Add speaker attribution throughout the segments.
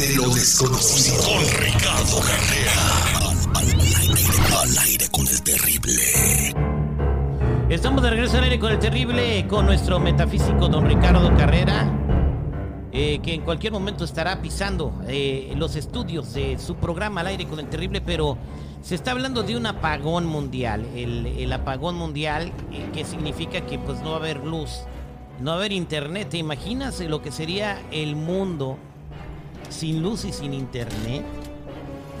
Speaker 1: de lo desconocido. Con Ricardo Carrera. Al, aire, con el terrible.
Speaker 2: Estamos de regreso al aire con el terrible, con nuestro metafísico don Ricardo Carrera, eh, que en cualquier momento estará pisando eh, los estudios de su programa al aire con el terrible, pero se está hablando de un apagón mundial. El, apagón mundial, eh, que significa que pues no va a haber luz, no va a haber internet. ¿Te imaginas lo que sería el mundo sin luz y sin internet?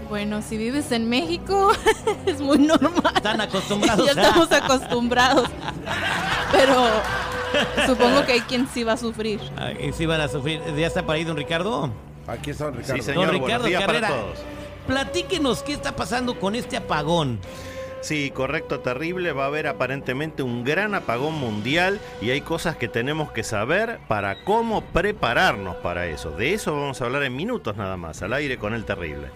Speaker 3: Bueno, si vives en México es muy normal.
Speaker 2: Están acostumbrados.
Speaker 3: ya estamos acostumbrados. Pero supongo que hay quien sí va a sufrir.
Speaker 2: sí van a sufrir. ¿Ya está para ahí, don Ricardo?
Speaker 4: Aquí está don Ricardo.
Speaker 2: Sí, don Ricardo Carrera. Platíquenos qué está pasando con este apagón.
Speaker 5: Sí, correcto, terrible. Va a haber aparentemente un gran apagón mundial y hay cosas que tenemos que saber para cómo prepararnos para eso. De eso vamos a hablar en minutos nada más, al aire con el terrible.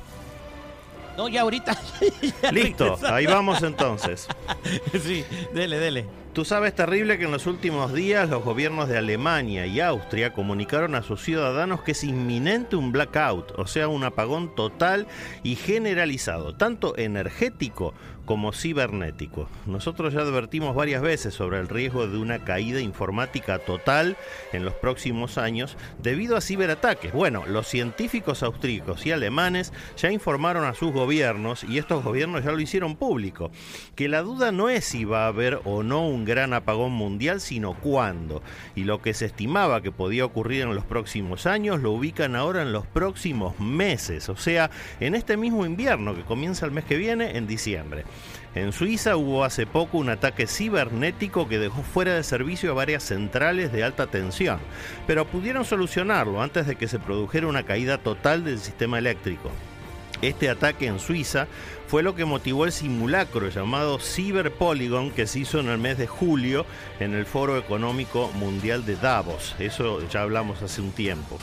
Speaker 2: No, ya ahorita.
Speaker 5: Listo, ahí vamos entonces.
Speaker 2: sí, dele, dele.
Speaker 5: Tú sabes, terrible, que en los últimos días los gobiernos de Alemania y Austria comunicaron a sus ciudadanos que es inminente un blackout, o sea, un apagón total y generalizado, tanto energético como cibernético. Nosotros ya advertimos varias veces sobre el riesgo de una caída informática total en los próximos años debido a ciberataques. Bueno, los científicos austríacos y alemanes ya informaron a sus gobiernos, y estos gobiernos ya lo hicieron público, que la duda no es si va a haber o no un gran apagón mundial, sino cuándo. Y lo que se estimaba que podía ocurrir en los próximos años, lo ubican ahora en los próximos meses, o sea, en este mismo invierno que comienza el mes que viene, en diciembre. En Suiza hubo hace poco un ataque cibernético que dejó fuera de servicio a varias centrales de alta tensión, pero pudieron solucionarlo antes de que se produjera una caída total del sistema eléctrico. Este ataque en Suiza fue lo que motivó el simulacro llamado Cyber Polygon que se hizo en el mes de julio en el Foro Económico Mundial de Davos. Eso ya hablamos hace un tiempo.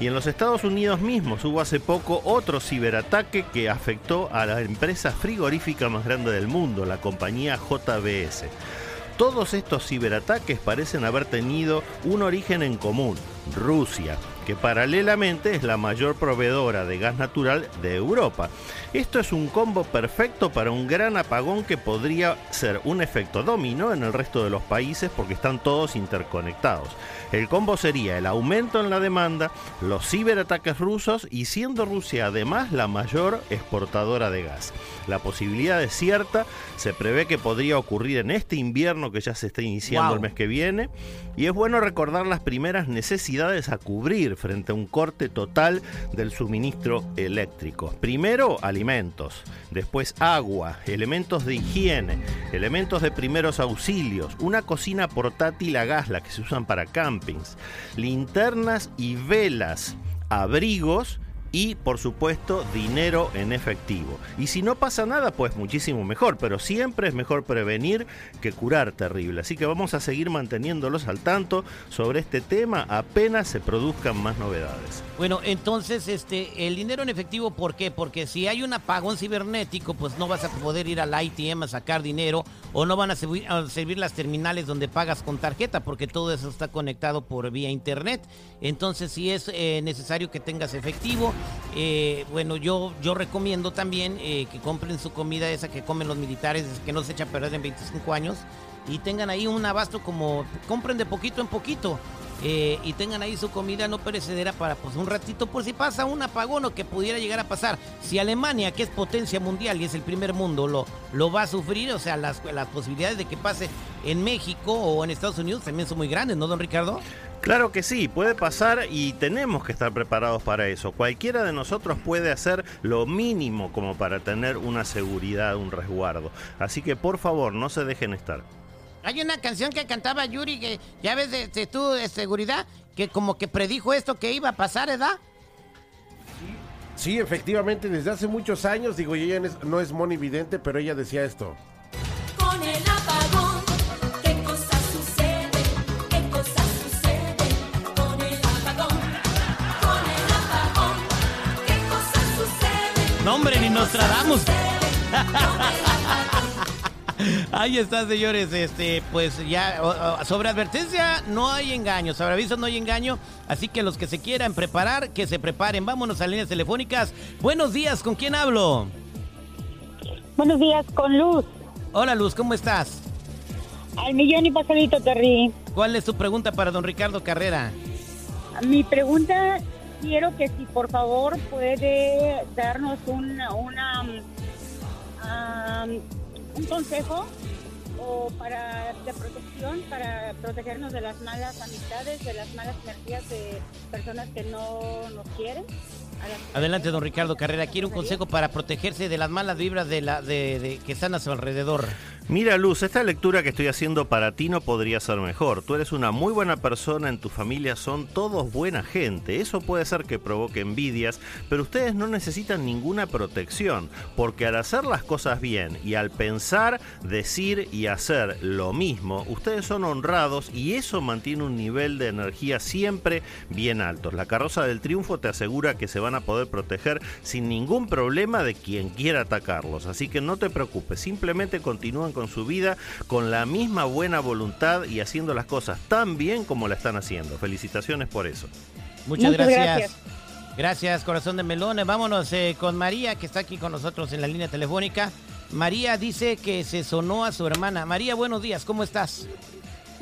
Speaker 5: Y en los Estados Unidos mismos hubo hace poco otro ciberataque que afectó a la empresa frigorífica más grande del mundo, la compañía JBS. Todos estos ciberataques parecen haber tenido un origen en común, Rusia que paralelamente es la mayor proveedora de gas natural de Europa. Esto es un combo perfecto para un gran apagón que podría ser un efecto dominó en el resto de los países porque están todos interconectados. El combo sería el aumento en la demanda, los ciberataques rusos y siendo Rusia además la mayor exportadora de gas. La posibilidad es cierta, se prevé que podría ocurrir en este invierno que ya se está iniciando el mes que viene y es bueno recordar las primeras necesidades a cubrir frente a un corte total del suministro eléctrico. Primero, alimentos, después agua, elementos de higiene, elementos de primeros auxilios, una cocina portátil a gas, la que se usan para campings, linternas y velas, abrigos y por supuesto dinero en efectivo. Y si no pasa nada, pues muchísimo mejor, pero siempre es mejor prevenir que curar terrible. Así que vamos a seguir manteniéndolos al tanto sobre este tema apenas se produzcan más novedades.
Speaker 2: Bueno, entonces este el dinero en efectivo, ¿por qué? Porque si hay un apagón cibernético, pues no vas a poder ir al ITM a sacar dinero o no van a servir, a servir las terminales donde pagas con tarjeta porque todo eso está conectado por vía internet. Entonces, si es eh, necesario que tengas efectivo, eh, bueno, yo, yo recomiendo también eh, que compren su comida esa que comen los militares, que no se echa a perder en 25 años, y tengan ahí un abasto como, compren de poquito en poquito. Eh, y tengan ahí su comida no perecedera para pues un ratito por si pasa un apagón o que pudiera llegar a pasar. Si Alemania, que es potencia mundial y es el primer mundo, lo, lo va a sufrir, o sea, las, las posibilidades de que pase en México o en Estados Unidos también son muy grandes, ¿no, don Ricardo?
Speaker 5: Claro que sí, puede pasar y tenemos que estar preparados para eso. Cualquiera de nosotros puede hacer lo mínimo como para tener una seguridad, un resguardo. Así que por favor, no se dejen estar.
Speaker 2: Hay una canción que cantaba Yuri que ya ves de, de, de seguridad que como que predijo esto que iba a pasar, ¿verdad?
Speaker 4: Sí, efectivamente, desde hace muchos años, digo, ella no es Moni Vidente, pero ella decía esto. Con el cosa sucede?
Speaker 2: No, hombre, ni nos tratamos. Ahí está, señores. Este, pues ya, sobre advertencia no hay engaño, sobre aviso no hay engaño. Así que los que se quieran preparar, que se preparen. Vámonos a líneas telefónicas. Buenos días, ¿con quién hablo?
Speaker 6: Buenos días, con Luz.
Speaker 2: Hola, Luz, ¿cómo estás?
Speaker 6: Al millón y pasadito, Terry.
Speaker 2: ¿Cuál es tu pregunta para don Ricardo Carrera?
Speaker 6: Mi pregunta, quiero que si por favor puede darnos una, una un consejo o para de protección para protegernos de las malas amistades, de las malas energías de personas que no nos quieren.
Speaker 2: Adelante, don Ricardo Carrera. Quiere un consejo para protegerse de las malas vibras de la de, que están a su alrededor.
Speaker 5: Mira, Luz, esta lectura que estoy haciendo para ti no podría ser mejor. Tú eres una muy buena persona, en tu familia son todos buena gente. Eso puede ser que provoque envidias, pero ustedes no necesitan ninguna protección, porque al hacer las cosas bien y al pensar, decir y hacer lo mismo, ustedes son honrados y eso mantiene un nivel de energía siempre bien alto. La carroza del triunfo te asegura que se van a poder proteger sin ningún problema de quien quiera atacarlos. Así que no te preocupes, simplemente continúan con su vida con la misma buena voluntad y haciendo las cosas tan bien como la están haciendo. Felicitaciones por eso.
Speaker 2: Muchas, gracias. gracias. corazón de melones. Vámonos eh, con María, que está aquí con nosotros en la línea telefónica. María dice que se sonó a su hermana. María, buenos días, ¿cómo estás?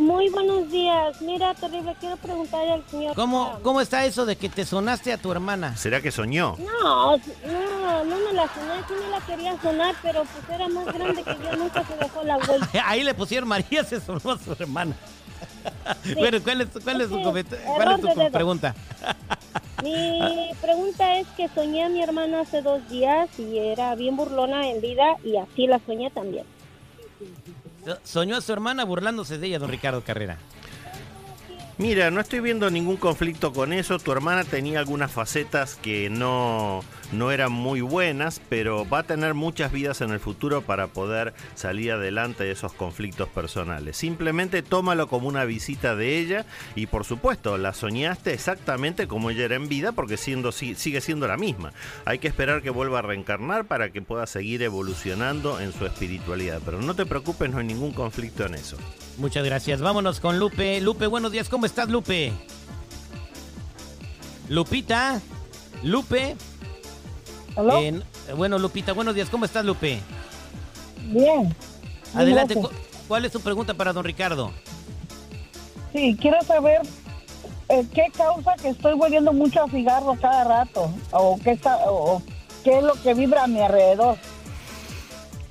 Speaker 7: Muy buenos días. Mira, terrible, quiero preguntarle al señor.
Speaker 2: ¿Cómo, ¿Cómo está eso de que te sonaste a tu hermana?
Speaker 5: ¿Será que soñó?
Speaker 7: No, no, no me la soné, sí me la quería sonar, pero pues era más grande que yo, nunca se dejó la vuelta.
Speaker 2: Ahí le pusieron María, se sonó a su hermana. Bueno, ¿cuál es, cuál es su, cuál es tu pregunta?
Speaker 7: Mi pregunta es que soñé a mi hermana hace dos días y era bien burlona en vida y así la soñé también.
Speaker 2: Soñó a su hermana burlándose de ella, don Ricardo Carrera.
Speaker 5: Mira, no estoy viendo ningún conflicto con eso. Tu hermana tenía algunas facetas que no, no eran muy buenas, pero va a tener muchas vidas en el futuro para poder salir adelante de esos conflictos personales. Simplemente tómalo como una visita de ella y por supuesto la soñaste exactamente como ella era en vida porque siendo, sigue siendo la misma. Hay que esperar que vuelva a reencarnar para que pueda seguir evolucionando en su espiritualidad. Pero no te preocupes, no hay ningún conflicto en eso.
Speaker 2: Muchas gracias. Vámonos con Lupe. Lupe, buenos días. ¿Cómo estás, Lupe? Lupita. Lupe. bueno, Lupita, buenos días. ¿Cómo estás, Lupe?
Speaker 8: Bien.
Speaker 2: Adelante. ¿Cuál es tu pregunta para don Ricardo?
Speaker 8: Sí, quiero saber eh, qué causa que estoy volviendo mucho a cigarros cada rato o qué, está, o qué es lo que vibra a mi alrededor.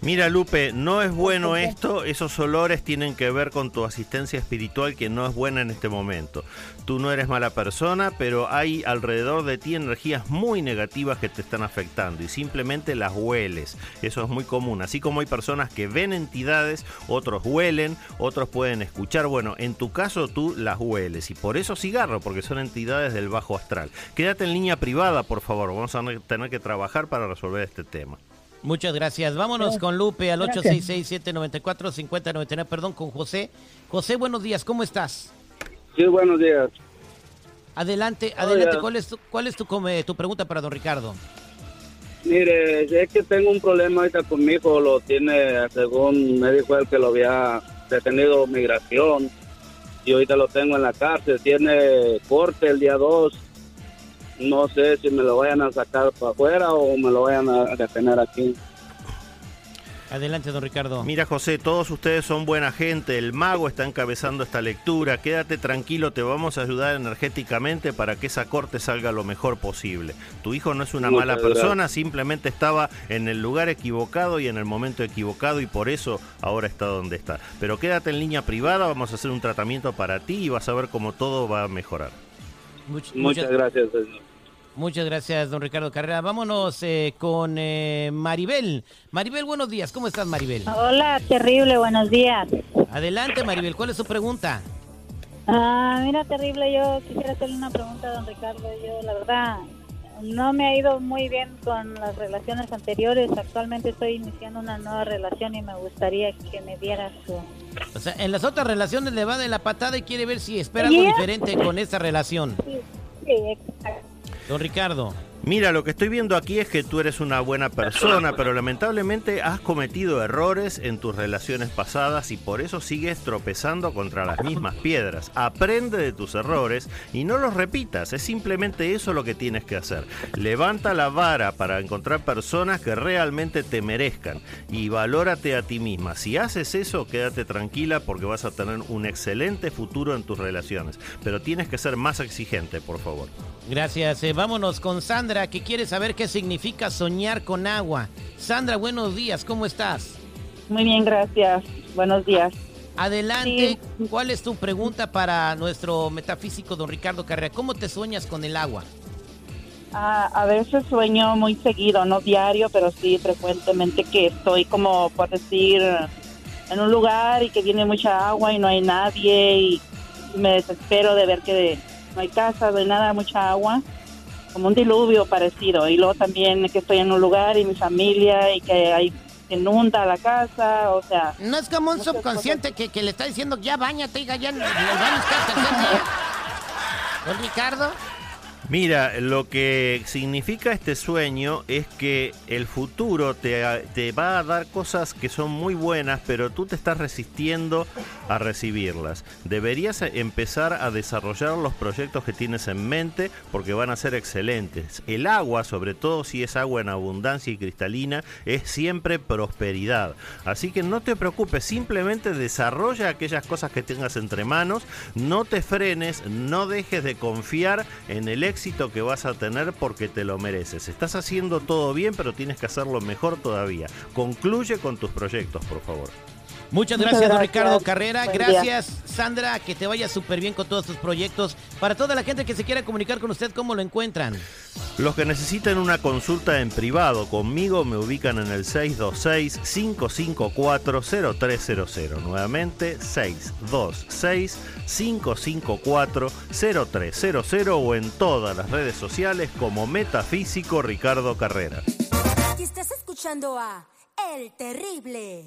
Speaker 5: Mira Lupe, no es bueno esto, esos olores tienen que ver con tu asistencia espiritual que no es buena en este momento. Tú no eres mala persona, pero hay alrededor de ti energías muy negativas que te están afectando y simplemente las hueles. Eso es muy común, así como hay personas que ven entidades, otros huelen, otros pueden escuchar. Bueno, en tu caso tú las hueles y por eso cigarro, porque son entidades del bajo astral. Quédate en línea privada, por favor, vamos a tener que trabajar para resolver este tema.
Speaker 2: Muchas gracias. Vámonos con Lupe al 866-794-5099. Perdón, con José. José, buenos días. ¿Cómo estás?
Speaker 9: Sí, buenos días.
Speaker 2: Adelante, adelante. ¿Cuál es, tu, cuál es tu, tu pregunta para don Ricardo?
Speaker 9: Mire, es que tengo un problema ahorita con mi hijo. Lo tiene, según me dijo él, que lo había detenido migración. Y ahorita lo tengo en la cárcel. Tiene corte el día 2 no sé si me lo vayan a sacar para afuera o me lo vayan a detener aquí.
Speaker 2: Adelante, don Ricardo.
Speaker 5: Mira, José, todos ustedes son buena gente. El mago está encabezando esta lectura. Quédate tranquilo, te vamos a ayudar energéticamente para que esa corte salga lo mejor posible. Tu hijo no es una mala persona, simplemente estaba en el lugar equivocado y en el momento equivocado y por eso ahora está donde está. Pero quédate en línea privada, vamos a hacer un tratamiento para ti y vas a ver cómo todo va a mejorar.
Speaker 9: muchas gracias, señor.
Speaker 2: Muchas gracias, don Ricardo Carrera. Vámonos eh, con eh, Maribel. Maribel, buenos días. ¿Cómo estás, Maribel?
Speaker 10: Hola, terrible, buenos días.
Speaker 2: Adelante, Maribel. ¿Cuál es su pregunta?
Speaker 10: Ah, mira, terrible, yo quisiera hacerle una pregunta a don Ricardo. Yo, la verdad, no me ha ido muy bien con las relaciones anteriores. Actualmente estoy iniciando una nueva relación y me gustaría que me diera su...
Speaker 2: O sea, en las otras relaciones le va de la patada y quiere ver si espera algo diferente con esta relación.
Speaker 10: Sí, sí.
Speaker 2: Don Ricardo.
Speaker 5: Mira, lo que estoy viendo aquí es que tú eres una buena persona, pero lamentablemente has cometido errores en tus relaciones pasadas y por eso sigues tropezando contra las mismas piedras. Aprende de tus errores y no los repitas, es simplemente eso lo que tienes que hacer. Levanta la vara para encontrar personas que realmente te merezcan y valórate a ti misma. Si haces eso, quédate tranquila porque vas a tener un excelente futuro en tus relaciones, pero tienes que ser más exigente, por favor.
Speaker 2: Gracias. Eh, vámonos con Sandra, que quiere saber qué significa soñar con agua. Sandra, buenos días, ¿cómo estás?
Speaker 11: Muy bien, gracias. Buenos días.
Speaker 2: Adelante, ¿cuál es tu pregunta para nuestro metafísico don Ricardo Carrera? ¿Cómo te sueñas con el agua?
Speaker 11: Ah, a veces sueño muy seguido, no diario, pero sí frecuentemente que estoy como, por decir, en un lugar y que viene mucha agua y no hay nadie y me desespero de ver que no hay casa, no hay nada, mucha agua, como un diluvio parecido. Y luego también que estoy en un lugar y mi familia y que hay que inunda la casa, o sea...
Speaker 2: No es como un subconsciente que, que, le está diciendo, ya bañate, ya, ya, ya, ¿Don Ricardo?
Speaker 5: Mira, lo que significa este sueño es que el futuro te, te, va a dar cosas que son muy buenas, pero tú te estás resistiendo a recibirlas. Deberías empezar a desarrollar los proyectos que tienes en mente porque van a ser excelentes. El agua, sobre todo si es agua en abundancia y cristalina, es siempre prosperidad. Así que no te preocupes, simplemente desarrolla aquellas cosas que tengas entre manos, no te frenes, no dejes de confiar en el éxito que vas a tener porque te lo mereces. Estás haciendo todo bien, pero tienes que hacerlo mejor todavía. Concluye con tus proyectos, por favor.
Speaker 2: Muchas gracias, don Ricardo Carrera. gracias, Sandra. Que te vaya súper bien con todos tus proyectos. Para toda la gente que se quiera comunicar con usted, ¿cómo lo encuentran?
Speaker 5: Los que necesiten una consulta en privado conmigo me ubican en el 626-554-0300. Nuevamente, 626-554-0300 o en todas las redes sociales como Metafísico Ricardo Carrera.
Speaker 12: estás escuchando a El Terrible.